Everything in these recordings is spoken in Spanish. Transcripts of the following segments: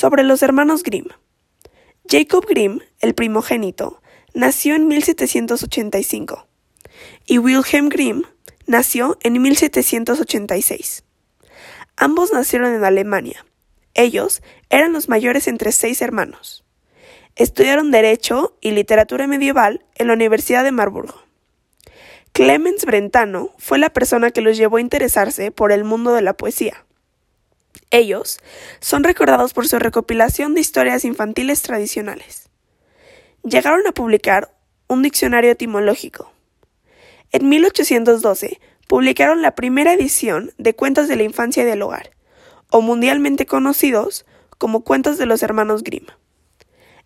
Sobre los hermanos Grimm. Jacob Grimm, el primogénito, nació en 1785 y Wilhelm Grimm nació en 1786. Ambos nacieron en Alemania. Ellos eran los mayores entre seis hermanos. Estudiaron Derecho y Literatura Medieval en la Universidad de Marburgo. Clemens Brentano fue la persona que los llevó a interesarse por el mundo de la poesía. Ellos son recordados por su recopilación de historias infantiles tradicionales. Llegaron a publicar un diccionario etimológico. En 1812 publicaron la primera edición de Cuentos de la Infancia y del Hogar, o mundialmente conocidos como Cuentos de los Hermanos Grimm.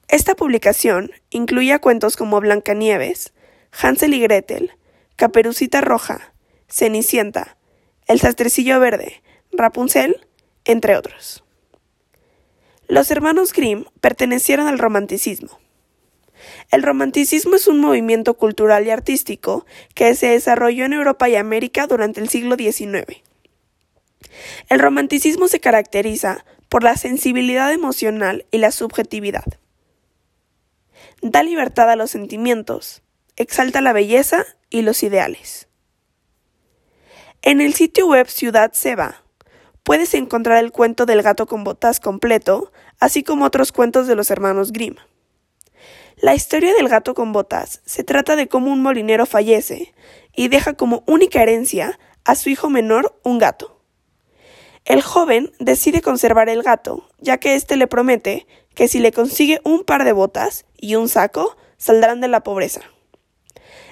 Esta publicación incluía cuentos como Blancanieves, Hansel y Gretel, Caperucita Roja, Cenicienta, El Sastrecillo Verde, Rapunzel entre otros. Los hermanos Grimm pertenecieron al romanticismo. El romanticismo es un movimiento cultural y artístico que se desarrolló en Europa y América durante el siglo XIX. El romanticismo se caracteriza por la sensibilidad emocional y la subjetividad. Da libertad a los sentimientos, exalta la belleza y los ideales. En el sitio web Ciudad Seba puedes encontrar el cuento del gato con botas completo, así como otros cuentos de los hermanos Grimm. La historia del gato con botas se trata de cómo un molinero fallece y deja como única herencia a su hijo menor un gato. El joven decide conservar el gato, ya que éste le promete que si le consigue un par de botas y un saco, saldrán de la pobreza.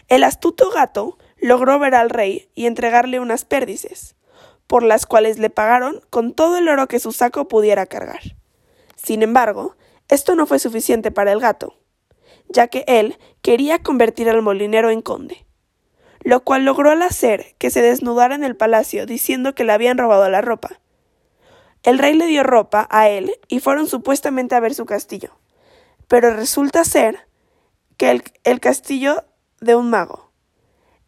El astuto gato logró ver al rey y entregarle unas pérdices, por las cuales le pagaron con todo el oro que su saco pudiera cargar. Sin embargo, esto no fue suficiente para el gato, ya que él quería convertir al molinero en conde, lo cual logró al hacer que se desnudara en el palacio diciendo que le habían robado la ropa. El rey le dio ropa a él y fueron supuestamente a ver su castillo, pero resulta ser que el, el castillo de un mago.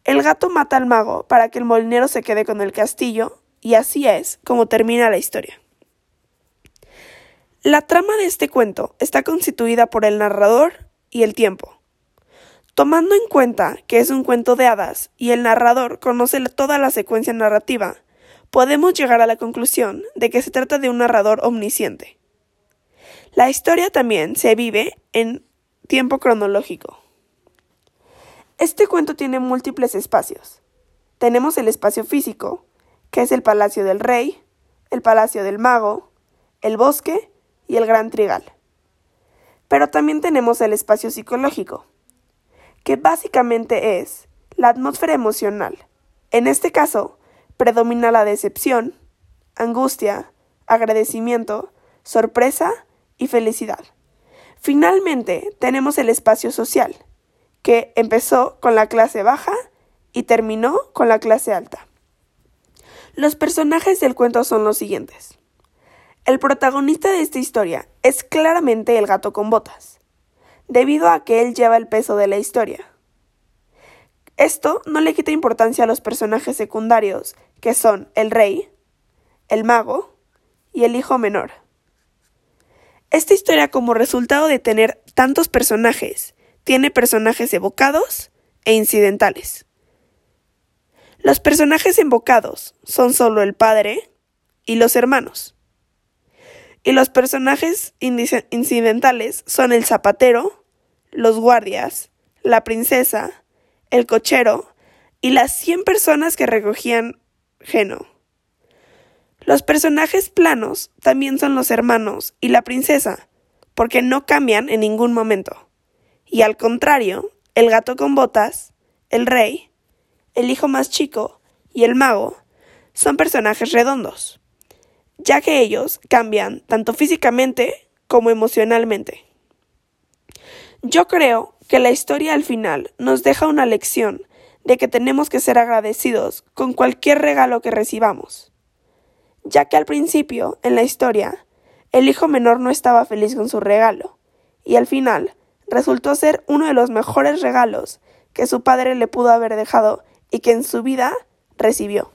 El gato mata al mago para que el molinero se quede con el castillo y así es como termina la historia. La trama de este cuento está constituida por el narrador y el tiempo. Tomando en cuenta que es un cuento de hadas y el narrador conoce toda la secuencia narrativa, podemos llegar a la conclusión de que se trata de un narrador omnisciente. La historia también se vive en tiempo cronológico. Este cuento tiene múltiples espacios. Tenemos el espacio físico, que es el Palacio del Rey, el Palacio del Mago, el Bosque y el Gran Trigal. Pero también tenemos el espacio psicológico, que básicamente es la atmósfera emocional. En este caso, predomina la decepción, angustia, agradecimiento, sorpresa y felicidad. Finalmente, tenemos el espacio social, que empezó con la clase baja y terminó con la clase alta. Los personajes del cuento son los siguientes. El protagonista de esta historia es claramente el gato con botas, debido a que él lleva el peso de la historia. Esto no le quita importancia a los personajes secundarios, que son el rey, el mago y el hijo menor. Esta historia, como resultado de tener tantos personajes, tiene personajes evocados e incidentales. Los personajes invocados son solo el padre y los hermanos. Y los personajes incidentales son el zapatero, los guardias, la princesa, el cochero y las 100 personas que recogían Geno. Los personajes planos también son los hermanos y la princesa, porque no cambian en ningún momento. Y al contrario, el gato con botas, el rey el hijo más chico y el mago son personajes redondos, ya que ellos cambian tanto físicamente como emocionalmente. Yo creo que la historia al final nos deja una lección de que tenemos que ser agradecidos con cualquier regalo que recibamos, ya que al principio, en la historia, el hijo menor no estaba feliz con su regalo, y al final resultó ser uno de los mejores regalos que su padre le pudo haber dejado y que en su vida recibió.